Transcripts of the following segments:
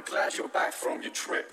I'm glad you're back from your trip.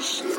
Krishna.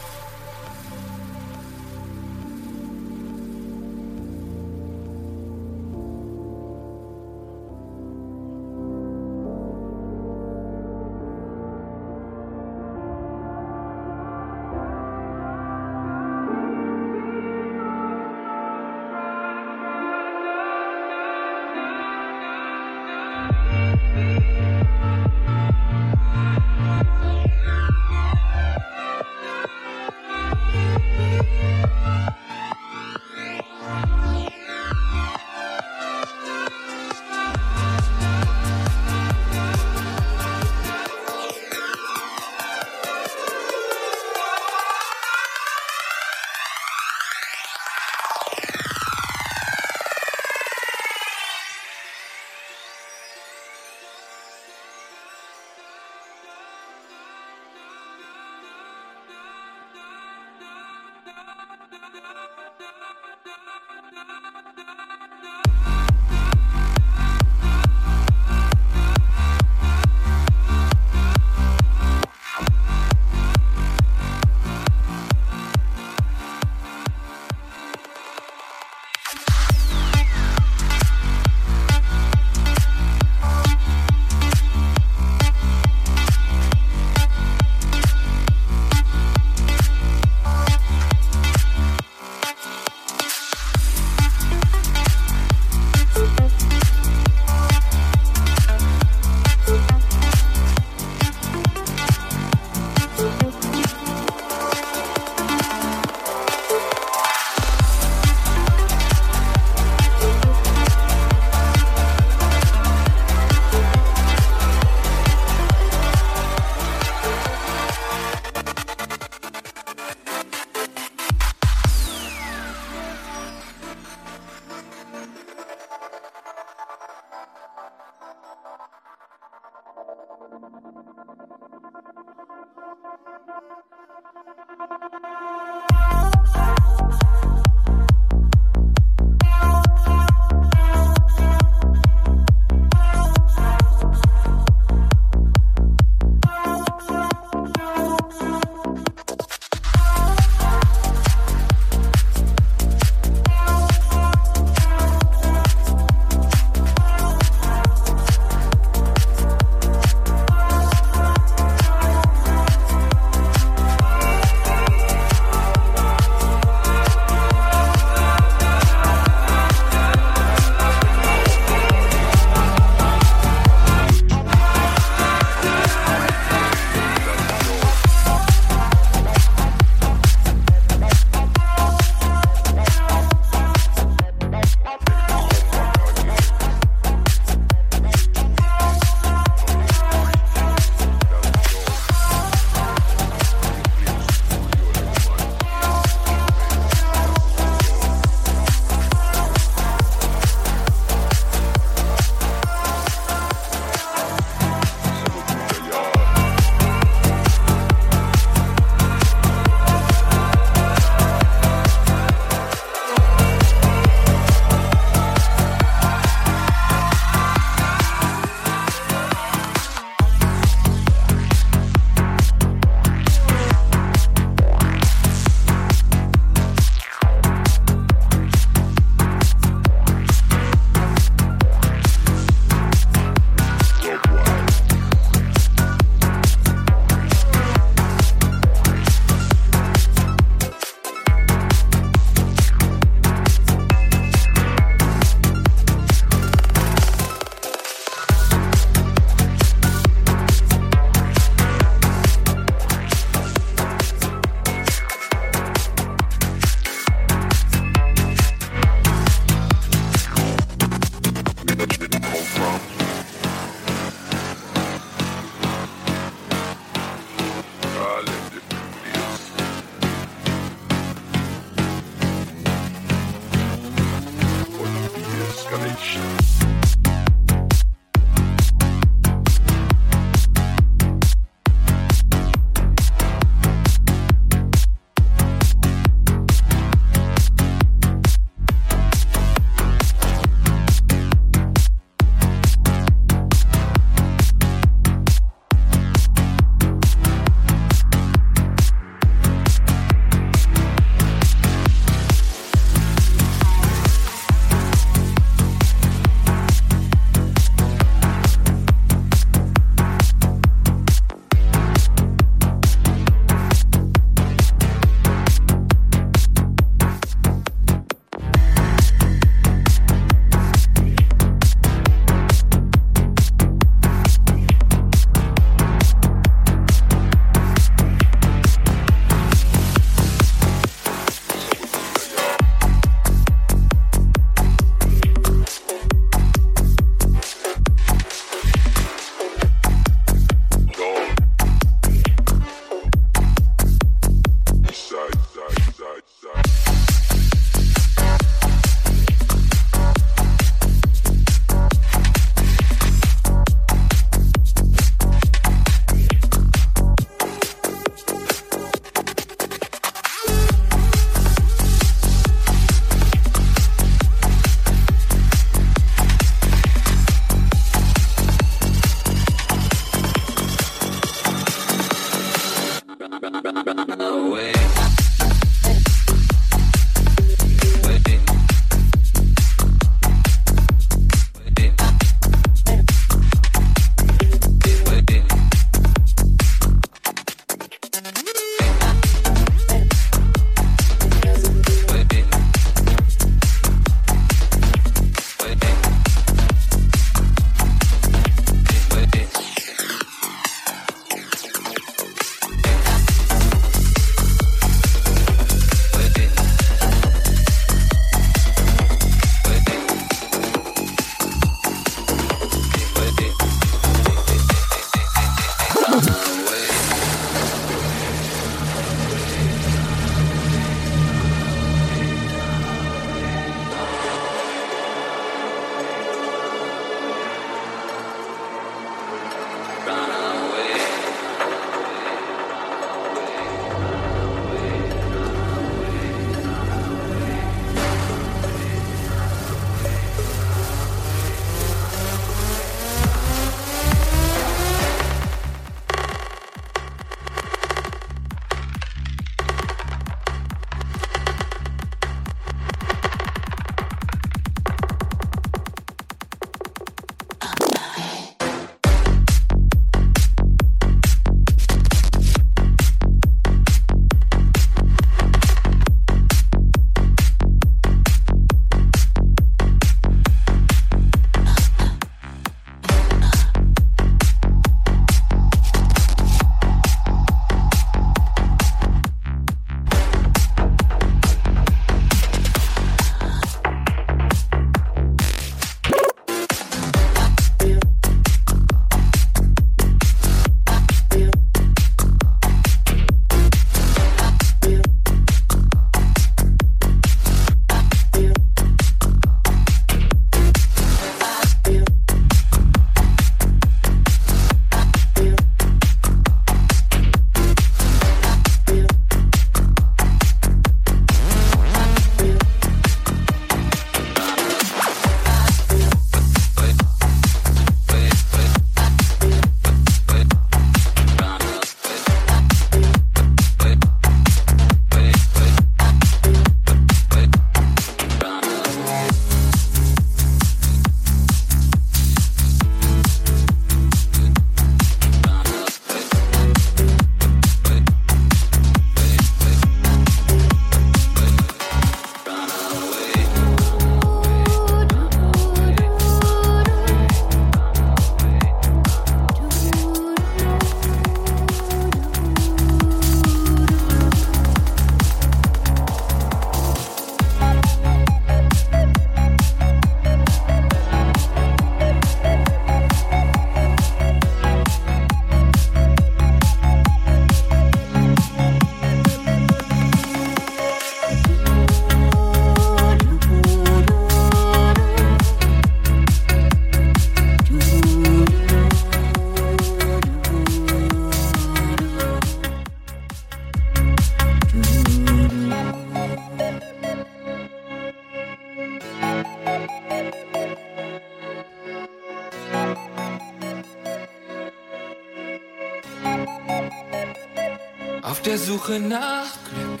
Suche nach Glück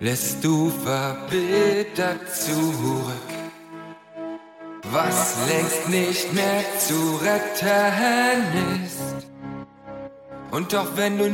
lässt du verbittert zurück, was längst nicht mehr zu retten ist. Und doch wenn du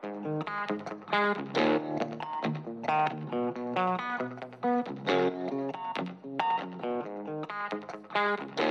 Thank you.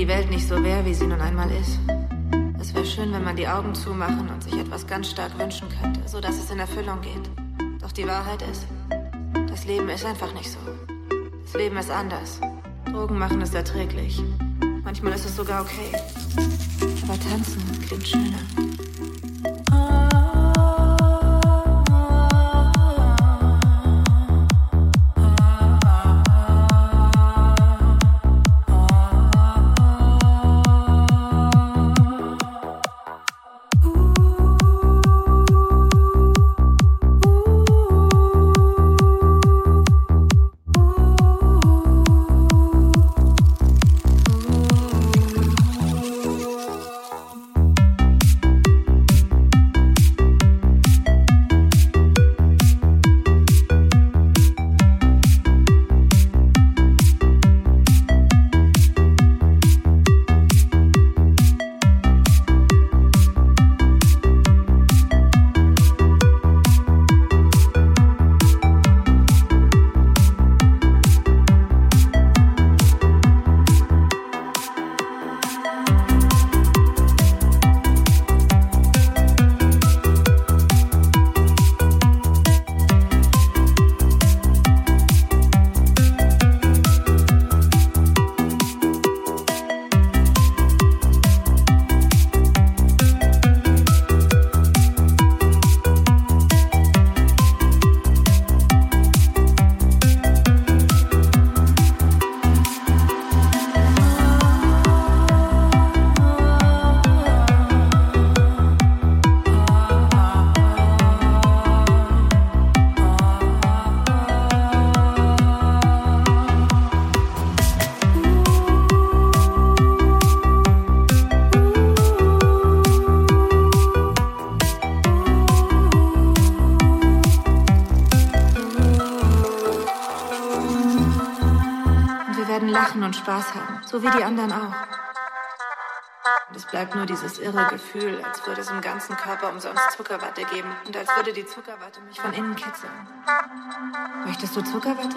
Die Welt nicht so wäre, wie sie nun einmal ist. Es wäre schön, wenn man die Augen zumachen und sich etwas ganz stark wünschen könnte, so dass es in Erfüllung geht. Doch die Wahrheit ist, das Leben ist einfach nicht so. Das Leben ist anders. Drogen machen es erträglich. Manchmal ist es sogar okay. Aber tanzen klingt schöner. Spaß haben, so wie die anderen auch. Und es bleibt nur dieses irre Gefühl, als würde es im ganzen Körper umsonst Zuckerwatte geben und als würde die Zuckerwatte mich von innen kitzeln. Möchtest du Zuckerwatte?